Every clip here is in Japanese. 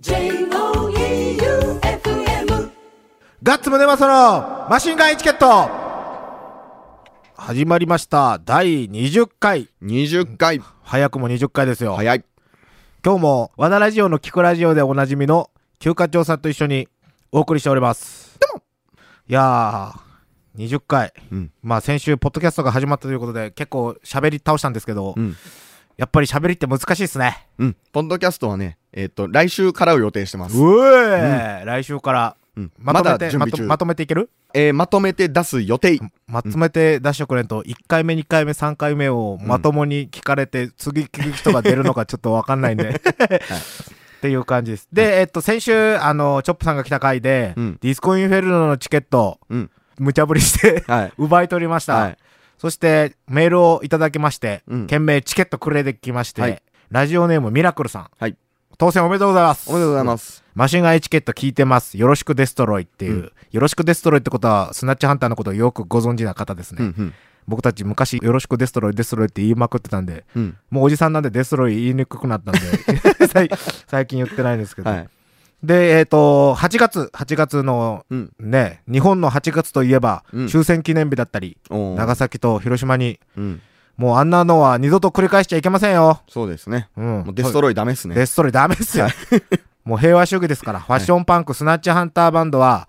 J-O-E-U-F-M ガッツムネマソのマシンガンエチケット始まりました。第20回。20回早くも20回ですよ。早い今日も和田ラジオの聞くラジオでおなじみの休暇長さんと一緒にお送りしております。いやー、20回。うんまあ先週、ポッドキャストが始まったということで、結構喋り倒したんですけど、うんやっぱり喋りって難しいっすね。うんポッドキャストはねえっ、と来週からを予定してます。うえ、来週から。うん。まとめて、ままとまとめていける？えーまとめて出す予定。まとめて出してくれんと、1回目、2回目、3回目をまともに聞かれて、次聞く人が出るのか ちょっとわかんないんで。っていう感じです。で、えっと、先週、あの、チョップさんが来た回で、うん。ディスコインフェルノのチケット、うん。無茶ぶりして、はい。奪い取りました。はい。そして、メールをいただきまして、うん。件名チケットくれてきまして、はい。ラジオネームミラクルさん。はい当選おめでとうございます。おめでとうございますマシンガンエチケット聞いてます。よろしくデストロイっていう。うんよろしくデストロイってことは、スナッチハンターのことをよくご存知な方ですね。うんうん僕たち昔、よろしくデストロイ、デストロイって言いまくってたんで、うんもうおじさんなんでデストロイ言いにくくなったんで、最最近言ってないんですけど。はいで、えっ、と、8月、8月のうんね、日本の8月といえば、うん終戦記念日だったり、長崎と広島に、うんもうあんなのは二度と繰り返しちゃいけませんよ。そうですねうん。もうデストロイダメっすねデストロイダメですよ。もう平和主義ですから、ファッションパンク、スナッチハンターバンドは、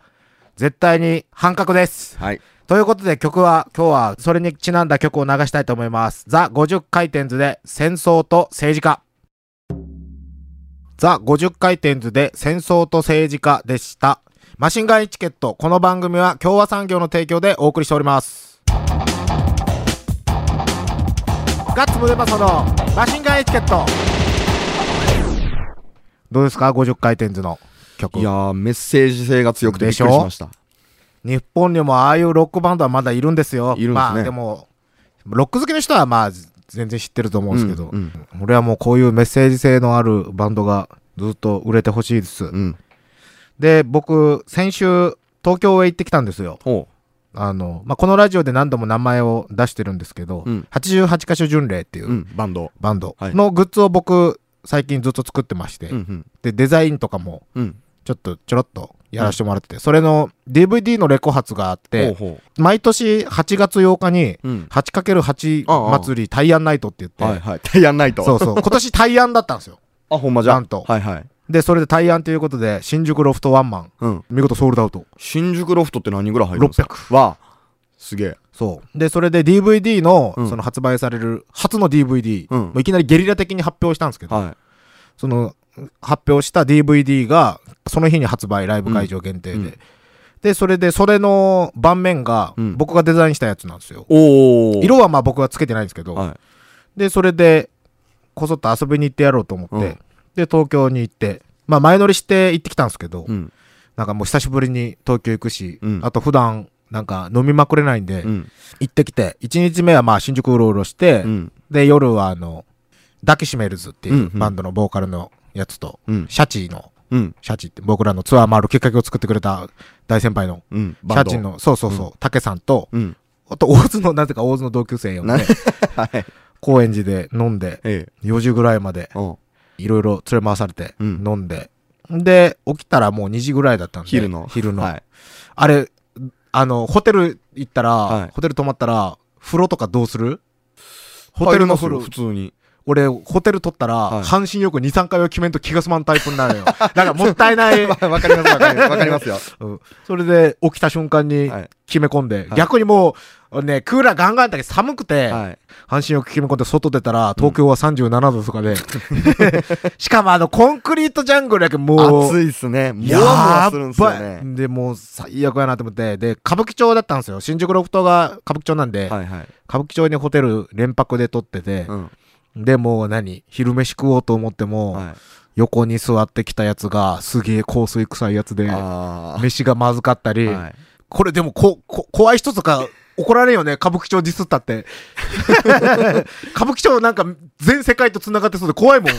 絶対に反格です。はいということで曲は、今日はそれにちなんだ曲を流したいと思います。ザ・50回転図で戦争と政治家。ザ・50回転図で戦争と政治家でした。マシンガンエチケット。この番組は共和産業の提供でお送りしております。ガッツムデパソのマシンガンエチケット。どうですか ?50 回転図の曲。いやーメッセージ性が強くてびっくりでしました日本にもああいうロックバンドはまだいるんですよ。いるんですねまあでも、ロック好きの人はまあ全然知ってると思うんですけど、うんうん俺はもうこういうメッセージ性のあるバンドがずっと売れてほしいです。うんで、僕、先週、東京へ行ってきたんですよ。ほあの、まあ、このラジオで何度も名前を出してるんですけど、うん。88カ所巡礼っていうう、うんバンド。バンドはい。のグッズを僕、最近ずっと作ってまして、うんうん。で、デザインとかもうん。ちょっとちょろっとやらせてもらってて、それの DVD のレコ発があって、ほうほ毎年8月8日にううん。8×8 ああ祭りタイアンナイトって言って、はいはい。タイヤンナイト。そうそう、今年タイアンだったんですよ。あほんまじゃ。なんと。はいはいで、それでタイアンということで、新宿ロフトワンマン、うん。見事ソールドアウト。新宿ロフトって何人ぐらい入るんですか600。わあ。すげえ。そう。で、それで DVD の、うん。その発売される初の DVD、うん。もういきなりゲリラ的に発表したんですけど、はその、発表した DVD が、その日に発売、ライブ会場限定で。うん。うんで、それで、それの盤面がうん、僕がデザインしたやつなんですよ。色はまあ僕はつけてないんですけど、はで、それで、こそっと遊びに行ってやろうと思って、うんで、東京に行って、まあ前乗りして行ってきたんですけど、いうん。なんかもう久しぶりに東京行くし、うん。あと普段、なんか飲みまくれないんで、うん。行ってきて、1日目はまあ新宿うろうろして、うん。で、夜はあの、ダキシメルズっていうバンドのボーカルのやつと、うん。シャチの、うん。シャチって僕らのツアー回るきっかけを作ってくれた大先輩の、うん。シャチの、そうそうそう、竹さんと、うん。あと大津の、なぜか大津の同級生呼んでな、はい。高円寺で飲んで、ええ。4時ぐらいまで、うんいろいろ連れ回されて、うん。飲んで、で、起きたらもう2時ぐらいだったんで、昼の。昼の。はい。あれ、あの、ホテル行ったら、はい。ホテル泊まったら、風呂とかどうする？ホテルの風呂。普、通に。俺、ホテル取ったら、はい。半身浴2、3回は決めんと気が済まんタイプになるよ。だからもったいない。わ わかりますわかりますわかりますよ。うん。それで、起きた瞬間にはい。決め込んで、はい。逆にもう、ね、クーラーガンガンだけど寒くて、はい。半身浴決め込んで外出たら、東京は37度とかで、しかもあの、コンクリートジャングルやけどもう、暑いっすね。もやわもわするんすよね。い。で、もう最悪やなと思って、で、歌舞伎町だったんですよ。新宿ロフトが歌舞伎町なんで、はいはい。歌舞伎町にホテル連泊で取ってて、うん。で、もう何昼飯食おうと思っても、はい。横に座ってきたやつが、すげえ香水臭いやつで、あ飯がまずかったり、あはい。これでもこ、こ、怖い人とか怒られんよね、歌舞伎町ディスったって。歌舞伎町なんか全世界と繋がってそうで怖いもん。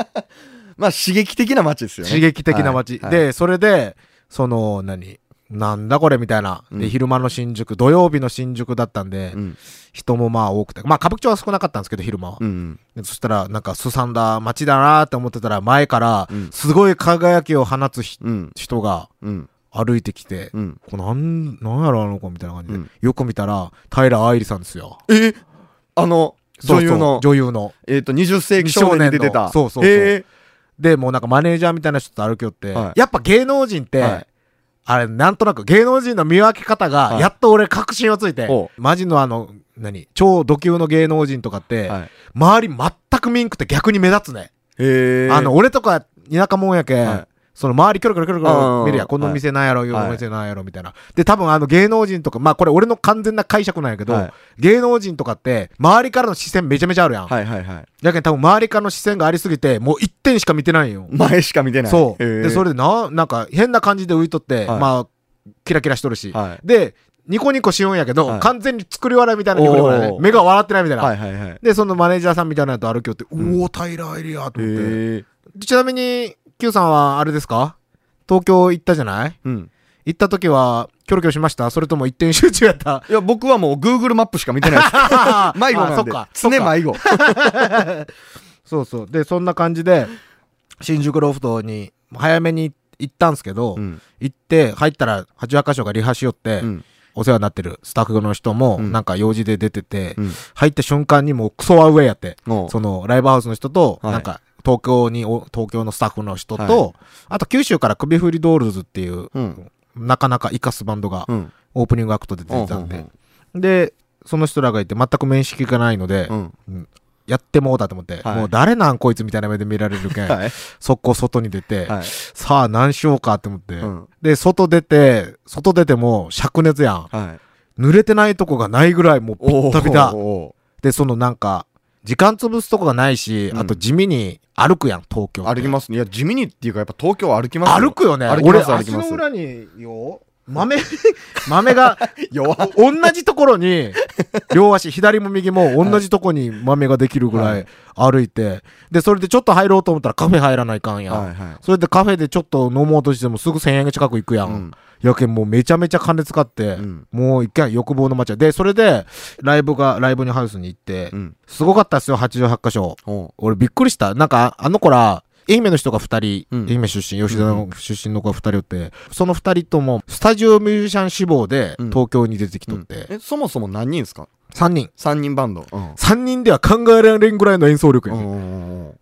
まあ刺激的な街ですよね刺激的な街。はいはいで、それで、その、何なんだこれみたいな。で、うん昼間の新宿、土曜日の新宿だったんで、うん。人もまあ多くて。まあ歌舞伎町は少なかったんですけど、昼間は。うん。でそしたら、なんか、すさんだ街だなって思ってたら、前からう、んすごい輝きを放つひうん。人がうん。歩いてきて、うん。これなん、なんやろあの子みたいな感じで。うんよく見たら、平愛理さんですよ。え？あの、女優の、女優の。えっと、20世紀少年に出てた。そうそうそうえで、もうなんかマネージャーみたいな人と歩きよって、はいやっぱ芸能人って、はいあれ、なんとなく芸能人の見分け方が、はいやっと俺確信をついて、ほマジのあの、何？超ド級の芸能人とかって、ーはい。周り全くミンクって逆に目立つね。あの、、俺とか田舎もんやけ、はいその周りキョロキョロキョロキョロ見るやこの店なんやろ、こはいの店なんやろ、みたいな。で、多分あの芸能人とか、まあこれ俺の完全な解釈なんやけど、はい芸能人とかって、周りからの視線めちゃめちゃあるやん。はいはいはい。だけど多分周りからの視線がありすぎて、もう一点しか見てないんよ。前しか見てない。そう。で、それでな、なんか変な感じで浮いとって、はいまあ、キラキラしとるし。はいで、ニコニコしようんやけど、はい完全に作り笑いみたいなニコニコだねお。ー目が笑ってないみたいな。はいはいはい。で、そのマネージャーさんみたいなのと歩きよって、んうおー、平愛理やと思って。ちなみに、Q さんはあれですか？東京行ったじゃない？うん。行った時は、キョロキョロしました？それとも一点集中やった？いや、僕はもう Google マップしか見てないです。迷子なんであそっか。常迷子。そうそう。で、そんな感じで、新宿ロフトに早めに行ったんすけど、うん。行って、入ったら、八幡箇所がリハしよって、うん。お世話になってるスタッフの人も、うんなんか用事で出てて、うん。入った瞬間にもうクソアウェイやって、おうそのライブハウスの人と、はいなんか東京にお、東京のスタッフの人と、はいあと九州から首振りドールズっていう、うん。なかなか生かすバンドがうん。オープニングアクトで出てたんで、うんで、その人らがいて全く面識がないので、うん。やってもうだと思って、はいもう誰なんこいつみたいな目で見られるけん、はい。速攻外に出て、はい。さあ何しようかって思って、うん。で、外出て、外出ても灼熱やん。はい。濡れてないとこがないぐらいもうピッタピタ。おで、そのなんか、時間潰すとこがないし、うんあと地味に歩くやん、東京歩きますね。いや、地味にっていうか、やっぱ東京歩きます歩くよね。歩きます、俺、歩きます。足の裏によ、豆、豆が、同じところに、両足、左も右も同じとこに豆ができるぐらはい歩いて、で、それでちょっと入ろうと思ったらカフェ入らないかんやん。はいはい。それでカフェでちょっと飲もうとしてもすぐ1000円近く行くやん。うんやけんもうめちゃめちゃ金使って、うんもう一回欲望の街で、それで、ライブが、ライブにハウスに行って、うん。すごかったっすよ、88箇所。俺びっくりした。なんか、あの子ら、愛媛の人が2人、うん、愛媛出身、吉田の出身の子が2人おって、その2人とも、スタジオミュージシャン志望で東京に出てきとって。え、そもそも何人ですか？3人。3人バンド。うん、3人では考えられんぐらいの演奏力や。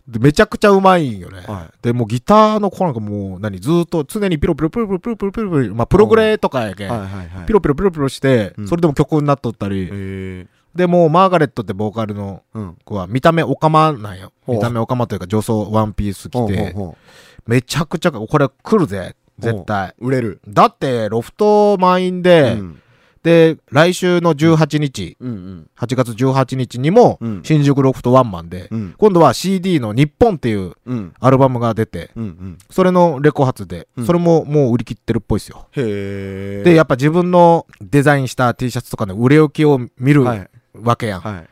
で、めちゃくちゃうまいよね。はい、で、もギターの子なんかもう、何、ずっと常にピロピロピロピロピロピロピロまあ、プログレとかやけん、はいはいはい。ピロピロピロピロして、うん、それでも曲になっとったり。で、もうマーガレットってボーカルのうん。子は見た目オカマなんよ。見た目オカマというか女装ワンピース着て、めちゃくちゃ、これ来るぜ、絶対。う売れる。だって、ロフト満員で、うんで、来週の18日、うん8月18日にもうん、新宿ロフトワンマンで、うん。今度は CD の日本っていううん。アルバムが出て、うんうん。それのレコ発でう、んそれももう売り切ってるっぽいですよ。で、やっぱ自分のデザインした T シャツとかの売れ行きを見るはい。わけやん。はい。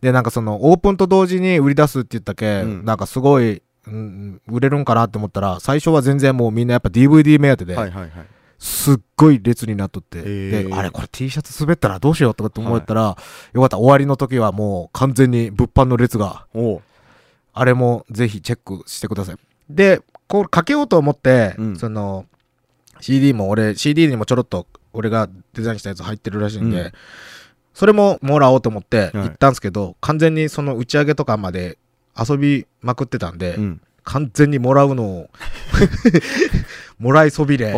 で、なんかその、オープンと同時に売り出すって言ったけ、うんなんかすごい、うん、売れるんかなって思ったら、最初は全然もうみんなやっぱ DVD 目当てで、はいはいはい。すっごい列になっとって、へーで、あれこれ T シャツ滑ったらどうしようとかって思ったら、よかった、終わりの時はもう完全に物販の列が。あれもぜひチェックしてください。で、こうかけようと思って、うんその、CD も俺、CD にもちょろっと俺がデザインしたやつ入ってるらしいんで、うんそれももらおうと思ってはい行ったんですけど、完全にその打ち上げとかまで遊びまくってたんで、うん。完全にもらうのを もらいそびれ。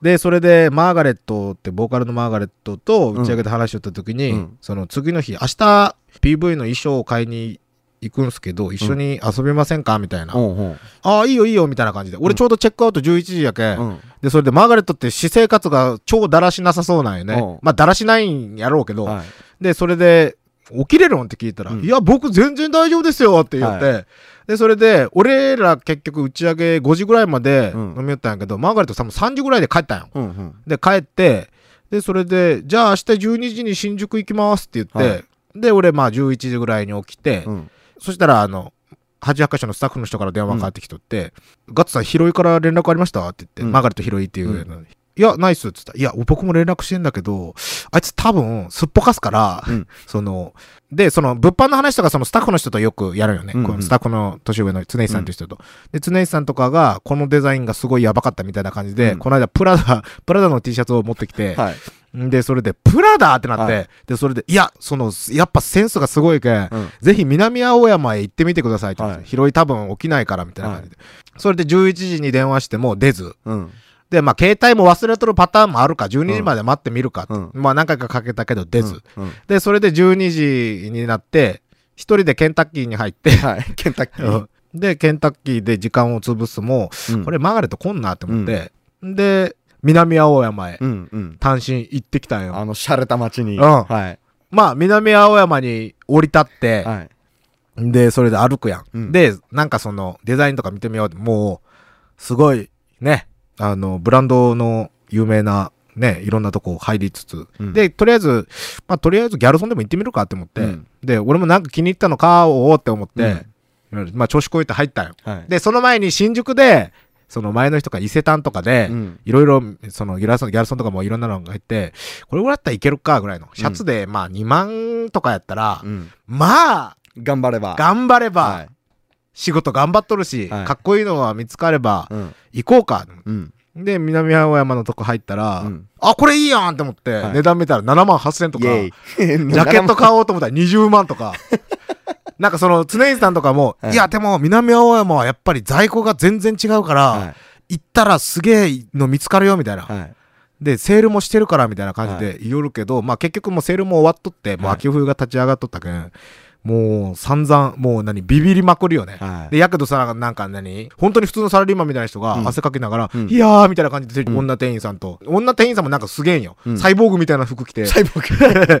で、それで、マーガレットって、ボーカルのマーガレットと打ち上げで話しとった時に、うんその次の日、明日 PV の衣装を買いに行くんすけど、一緒に遊びませんか？みたいな。おうおうああ、いいよいいよ、みたいな感じで。俺ちょうどチェックアウト11時やけ、うん。で、それでマーガレットって私生活が超だらしなさそうなんよねうん。まあ、だらしないんやろうけど、はい。で、それで、起きれるんって聞いたら、うんいや、僕全然大丈夫ですよって言って、はで、それで、俺ら結局打ち上げ5時ぐらいまでうん飲みよったんやけど、マーガレットさんも3時ぐらいで帰ったんよ。うんうん。で、帰って、で、それで、じゃあ明日12時に新宿行きますって言って、はいで、俺まあ11時ぐらいに起きて、うん。そしたら、あの、88箇所のスタッフの人から電話かかってきとって、ガッツさん、広いから連絡ありました？って言って、うんマーガレット広いっていう、うんいや、ないっすって言ったら、いや、僕も連絡してんだけど、あいつ多分、すっぽかすから、うん。その、で、その、物販の話とか、そのスタッフの人とよくやるよね。うんうんこのスタッフの年上の常石さんという人と。で、常石さんとかが、このデザインがすごいやばかったみたいな感じで、うん。この間、プラダ、プラダの T シャツを持ってきて、はい。で、それで、プラダってなって、はいで、それで、いや、その、やっぱセンスがすごいけん、うん。ぜひ南青山へ行ってみてくださいってはい拾い多分起きないからみたいな感じで。それで11時に電話しても出ず。うん。で、まあ、携帯も忘れとるパターンもあるか、12時まで待ってみるかうんまあ、何回かかけたけど出ず。うん。で、それで12時になって、一人でケンタッキーに入って、はい。ケンタッキー。で、ケンタッキーで時間を潰すも、うんこれマーガレット来んなって思って、で、南青山へうんうん。単身行ってきたんよ。あの、洒落た街に。うんはい。まあ、南青山に降り立って、はい。で、それで歩くやん。うんで、なんかその、デザインとか見てみようってもう、すごい、ね、あの、ブランドの有名な、ね、いろんなとこ入りつつ、うんで、とりあえず、まあ、とりあえずギャルソンでも行ってみるかって思って、うんで、俺もなんか気に入ったの買おうって思って、まあ、調子こいて入ったよ。はい。で、その前に新宿で、その前の人が伊勢丹とかで、うんいろいろ、そのギャルソン、ギャルソンとかもいろんなのが入って、これぐらいだったらいけるかぐらいの。シャツで、まあ2万とかやったら、うん。まあ、頑張れば。頑張れば、はい。仕事頑張っとるし、はいかっこいいのが見つかれば、うん。行こうか。うん。で、南青山のとこ入ったら、うんあ、これいいやんって思って、はい値段見たら7万8000とか。ジャケット買おうと思ったら20万とか。なんかその、常井さんとかも、はい。い、や、でも南青山はやっぱり在庫が全然違うから、は行ったらすげえの見つかるよみたいな。で、セールもしてるからみたいな感じで言おるけど、まあ結局もうセールも終わっとって、もうはい。秋冬が立ち上がっとったけん、もう散々、もう何、ビビりまくるよね。はい。で、やけどさ、なんか何本当に普通のサラリーマンみたいな人がうん汗かきながら、うんいやーみたいな感じで、うん女店員さんと、女店員さんもなんかすげえんよ。うんサイボーグみたいな服着て。サイボーグ。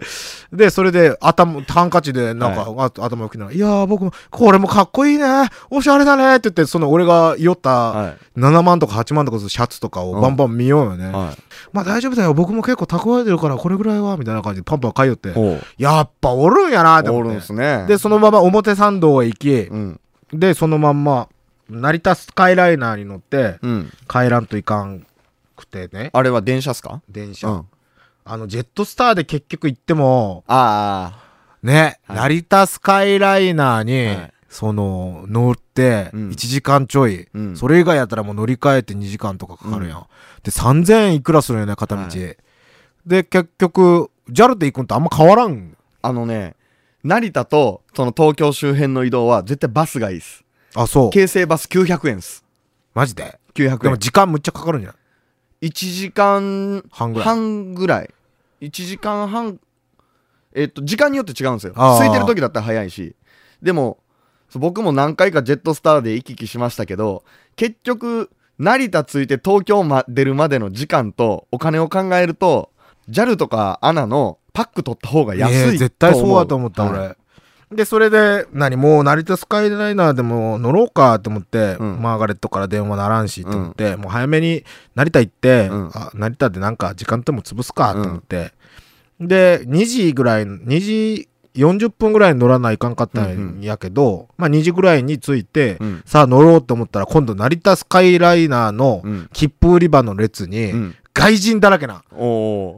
で、それで、頭、ハンカチで、なんか、あ頭を拭きながら、いやー僕も、これもかっこいいねおしゃれだねって言って、その俺が酔った、は7万とか8万とかするシャツとかをバンバン見ようよね。い。はい。まあ大丈夫だよ。僕も結構蓄えてるから、これぐらいは、みたいな感じでパンパン買いよって。やっぱおるんやなってお思って。るんすね。で、そのまま表参道へ行き、うん。で、そのまんま、成田スカイライナーに乗って、うん。帰らんといかんくてね、あれは電車っすか？電車。うん。あの、ジェットスターで結局行っても、あね、はい成田スカイライナーに、はいその、乗って、うん1時間ちょい、うんそれ以外やったらもう乗り換えて2時間とかかかるやん。で、3000円いくらするんよね、片道。はいで、結局、JAL で行くんとあんま変わらん。あ。あのね、成田と、その東京周辺の移動は絶対バスがいいっす。あ、そう。京成バス900円っす。マジで？900円。でも時間むっちゃかかるんじゃん。1時間半ぐらい。半ぐらい。1時間半、えっと、時間によって違うんですよ。空いてる時だったら早いし。でも、僕も何回かジェットスターで行き来しましたけど、結局、成田着いて東京ま出るまでの時間とお金を考えると、JAL とか ANA のパック取った方が安い絶対そうだと思った、はい。俺。で、それで、何、もう成田スカイライナーでも乗ろうかって思って、うん。マーガレットから電話ならんしって思って、もう早めに成田行って、うん。あ成田でなんか時間でも潰すかって思って、で、2時ぐらい、2時40分ぐらいに乗らないかんかったんやけど、まあ2時ぐらいに着いて、うん。さあ乗ろうと思ったら、今度成田スカイライナーのうん。切符売り場の列に、うん。外人だらけな。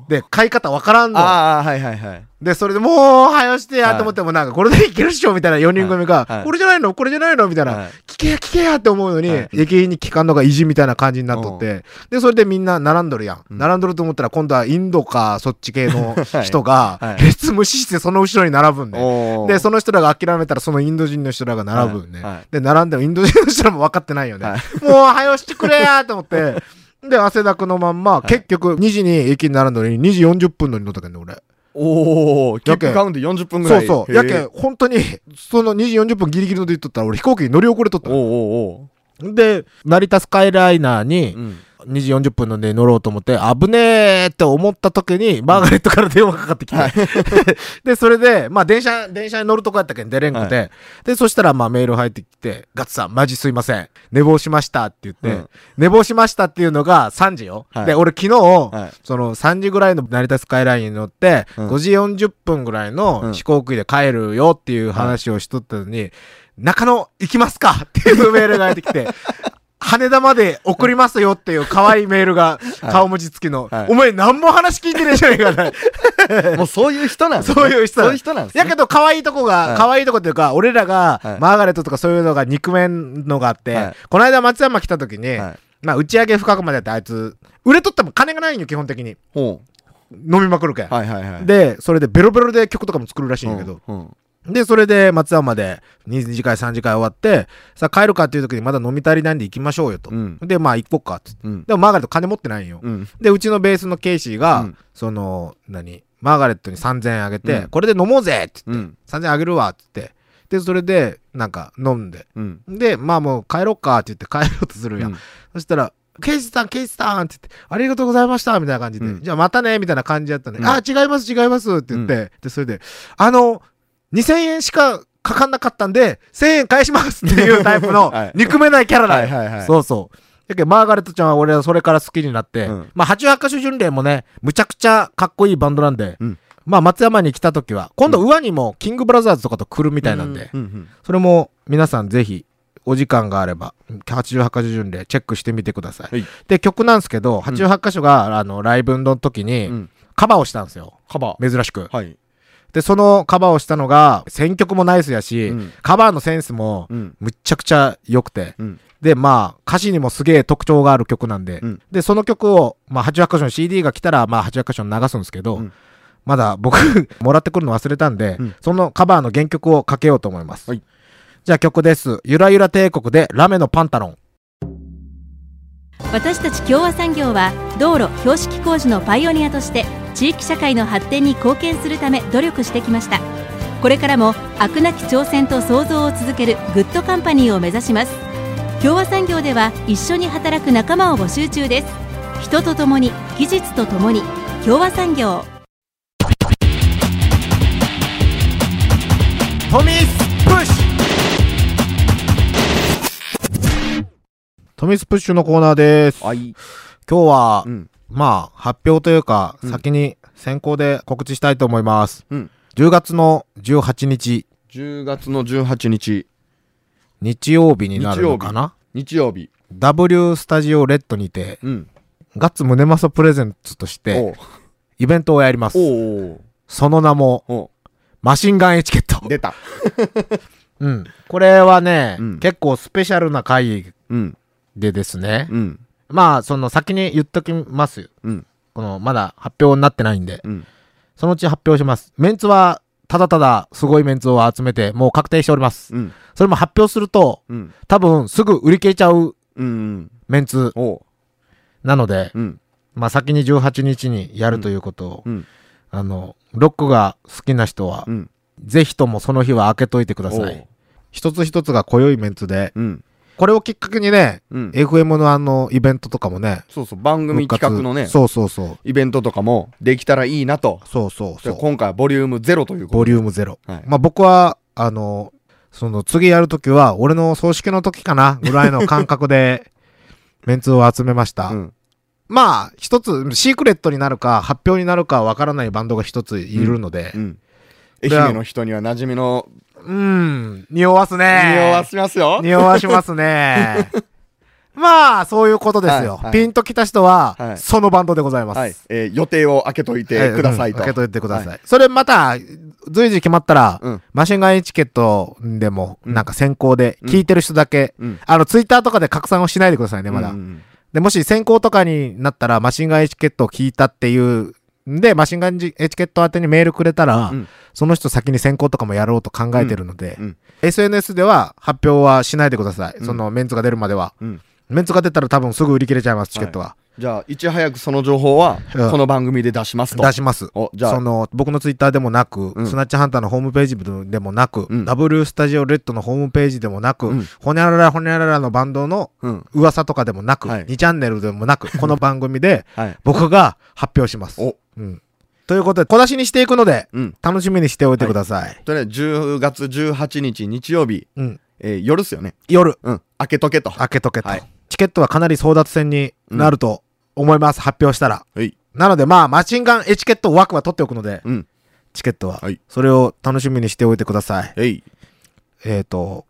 で、買い方わからんの。ああ、はいはいはい。で、それでもう、はよしてやと思っても、なんか、これでいけるっしょみたいな4人組が、はい。はいこれじゃないの？これじゃないの？みたいな、はい。聞けや聞けやって思うのに、はい。駅員に聞かんのが意地みたいな感じになっとって、で、それでみんな並んどるやん。うん。並んどると思ったら、今度はインドか、そっち系の人が、はい。列無視してその後ろに並ぶんね。おー。で、その人らが諦めたら、そのインド人の人らが並ぶんね。で、並んでもインド人の人らも分かってないよね。はい。もう、はよしてくれやと思って、で、汗だくのまんま、結局、2時に駅に並んだのに、2時40分のに乗ったけどね、俺。おー。キックカウント40分ぐらい。そうそう。やけん、本当に、その2時40分ギリギリので言っとったら、俺飛行機に乗り遅れとったおー。おーおで、成田スカイライナーにー。うん。2時40分ので乗ろうと思って、危ねえって思った時に、マーガレットから電話かかってきて。で、それで、まあ電車、電車に乗るとこやったけん出れんくて、で、そしたらまあメール入ってきて、ガッツさん、マジすいません。寝坊しましたって言って、うん。寝坊しましたっていうのが3時よ。はい。で、俺昨日、はい。その3時ぐらいの成田スカイラインに乗って、うん。5時40分ぐらいの飛行機で帰るよっていう話をしとったのに、中野行きますか？っていうメールが入ってきて、羽田まで送りますよっていう可愛いメールが、顔文字付きの、はいお前何も話聞いてねえじゃねえかな。もうそういう人なんですね。そういう人そういう人なんですね。やけど可愛いとこが、はい可愛いとこっていうか、俺らがはいマーガレットとかそういうのが憎めんのがあって、はいこの間松山来た時に、はいまあ打ち上げ深くまでやってあいつ、売れとっても金がないんよ、基本的に。ほ飲みまくるけん。う。はいはいはい。で、それでベロベロで曲とかも作るらしいんやけど、うん、うんで、それで松山で2次会、3次会終わって、さあ帰るかっていう時にまだ飲み足りないんで行きましょうよと。うんで、まあ行こっかっつって。うん。でもマーガレット金持ってないんよ。うん。で、うちのベースのケイシーが、うんその、何？マーガレットに3000円あげて、うんこれで飲もうぜって言って、うん。3000円あげるわって言って、で、それで、なんか飲んで、うん。で、まあもう帰ろっかって言って帰ろうとするやん。うんそしたら、ケイシさん、ケイシさんって言って、ありがとうございましたみたいな感じで、うんじゃあまたねみたいな感じやったね。うんあ、違います、違いますって言って、で、それで、あの、2000円しかかかんなかったんで、1000円返しますっていうタイプの はい、憎めないキャラだよ。はいはいはい。そうそう。だけど、マーガレットちゃんは俺はそれから好きになって、うんまあ、88カ所巡礼もね、むちゃくちゃかっこいいバンドなんで、うんまあ、松山に来た時は、今度、上にも、キングブラザーズとかと来るみたいなんで、うんうんそれも皆さんぜひ、お時間があれば、88カ所巡礼チェックしてみてください。はいで、曲なんですけど、88カ所が、あの、ライブの時に、うん。カバーをしたんですよ。カバー。珍しく。はい。で、そのカバーをしたのが、選曲もナイスやし、うんカバーのセンスも、うん。むっちゃくちゃ良くて、うん。で、まあ、歌詞にもすげえ特徴がある曲なんで、うんで、その曲を、まあ、88箇所の CD が来たら、まあ、88箇所に流すんですけど、うんまだ僕、もらってくるの忘れたんで、うんそのカバーの原曲をかけようと思います。はいじゃあ曲です。ゆらゆら帝国でラメのパンタロン。私たち共和産業は道路標識工事のパイオニアとして地域社会の発展に貢献するため努力してきましたこれからも飽くなき挑戦と創造を続けるグッドカンパニーを目指します共和産業では一緒に働く仲間を募集中です人と共に技術と共に共和産業トミスプッシュトミスプッシュのコーナーです。はい。今日は、うん。まあ、発表というか、うん先に先行で告知したいと思います。うん。10月の18日、10月の18日、日曜日になるのかな？日曜日。W スタジオレッドにて、うん。ガッツムネマソプレゼンツとして、イベントをやります。その名も、おマシンガンエチケットう。出た。うん。これはね、うん結構スペシャルな回うん。でですね。うん。まあ、その先に言っときます。うん。この、まだ発表になってないんで、うん。そのうち発表します。メンツは、ただただすごいメンツを集めて、もう確定しております。うん。それも発表すると、うん。多分すぐ売り切れちゃううん。メンツ。なので、うん。まあ先に18日にやるということを、うん。あの、ロックが好きな人は、うん。ぜひともその日は開けといてください。一つ一つが濃いメンツで、うん。これをきっかけにね、うん。FM のあの、イベントとかもね、そうそう、番組企画のね、そうそうそう。イベントとかもできたらいいなと。そうそうそう。で今回はボリュームゼロということボリュームゼロ。はいまあ僕は、あの、その次やるときは、俺の葬式の時かなぐらいの感覚で、メンツを集めました。うん。まあ、一つ、シークレットになるか、発表になるかわからないバンドが一ついるのでう、ん。愛媛の人には馴染みの、うん、匂わすね。匂わしますよ。匂わしますね。まあ、そういうことですよ。はいはいピンときた人は、はいそのバンドでございます。はい。えー予定を開けといてくださいと。うん開けといてください。はそれまた、随時決まったら、うんマシンガンエチケットでも、うんなんか先行で、聞いてる人だけ、うん。あの、ツイッターとかで拡散をしないでくださいね、まだ。うんで、もし先行とかになったら、マシンガンエチケットを聞いたっていうんで、マシンガンエチケット宛てにメールくれたら、うんその人先に先行とかもやろうと考えてるので、うんうん SNS では発表はしないでください。うんそのメンツが出るまでは。うんメンツが出たら多分すぐ売り切れちゃいます、チケットは。じゃあ、いち早くその情報は、うんこの番組で出しますと。出します。お、じゃあ、その、僕のツイッターでもなく、うんスナッチハンターのホームページでもなく、うん W スタジオレッドのホームページでもなく、うんほにゃららほにゃららのバンドのうん。噂とかでもなく、はい2チャンネルでもなく、この番組ではい。僕が発表します。お、うん。ということで、小出しにしていくので、うん。楽しみにしておいてください。とりあえず10月18日日曜日、うん。えー夜っすよね。夜、うん。開けとけと。開けとけと、はいチケットはかなり争奪戦になると思います、発表したら。はい。なので、まあ、マシンガンエチケット枠は取っておくので、うん。チケットは。はいそれを楽しみにしておいてください。えい。えっ、と、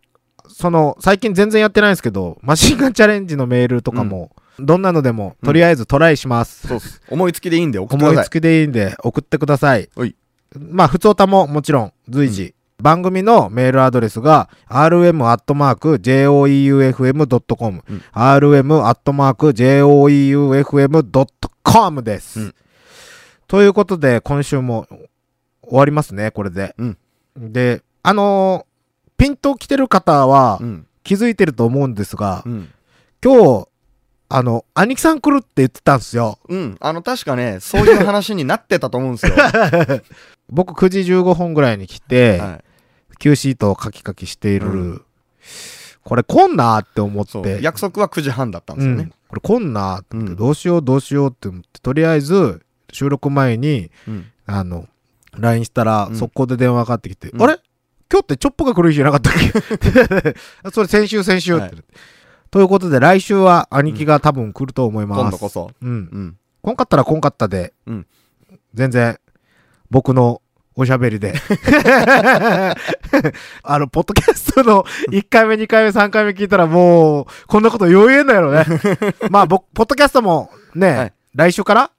その、最近全然やってないんですけど、マシンガンチャレンジのメールとかも、どんなのでも、とりあえずトライします。そうっす。思いつきでいいんで送ってください。思いつきでいいんで、送ってください。はいまあ、普通歌ももちろん随時、番組のメールアドレスが rm.joeufm.com、うん rm.joeufm.com です、うんということで、今週も終わりますね、これで。うんで、あのーピンと来てる方はうん。気づいてると思うんですが、うん。今日、あの、兄貴さん来るって言ってたんですよ。うん。あの、確かね、そういう話になってたと思うんですよ。僕9時15分ぐらいに来て、はい。Q シートをカキカキしている、うん。これ来んなーって思っ。て、約束は9時半だったんですよね。うん。これ来んなーってどうしようどうしようって思って、とりあえず収録前に、うん。あの、LINE したらうん。速攻で電話かかってきて、うん。あれ？今日ってチョップが来る日じゃなかったっけ？それ先週先週って、はい。ということで来週は兄貴が多分来ると思います。今度こそ。うん。うん。こんかったらこんかったで、うん。全然僕のおしゃべりで。あの、ポッドキャストの1回目、2回目、3回目聞いたらもう、こんなこと余裕だよね。まあ、僕、ポッドキャストもね、はい来週から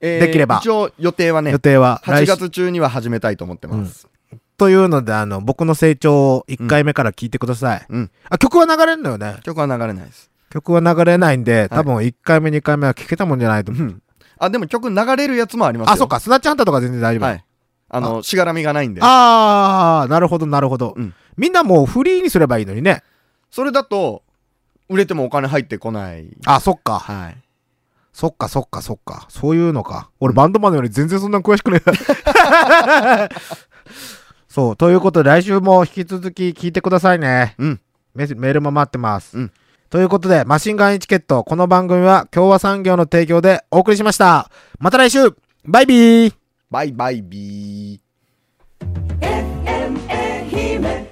えーできれば一応予定はね予、定は、8来週月中には始めたいと思ってます。というので、あの、僕の成長を1回目から聞いてください。うん。あ、曲は流れるのよね。曲は流れないです。曲は流れないんで、い多分1回目、2回目は聞けたもんじゃないと思う。うん。あ、でも曲流れるやつもありますよ。あ、そっ。か、スナッチハンターとか全然大丈夫。はい。あの、しがらみがないんで。あー、なるほど、なるほど。うんみんなもうフリーにすればいいのにね。それだと、売れてもお金入ってこない。あ、そっか。はい。そっか、そっか、そっか。そういうのか。俺、バンドマンより全然そんな詳しくねえ。そう。ということで、来週も引き続き聞いてくださいね。うん。メールも待ってます。うんということで、マシンガンエチケット。この番組は共和産業の提供でお送りしました。また来週バイビーバイバイビー。FM 愛媛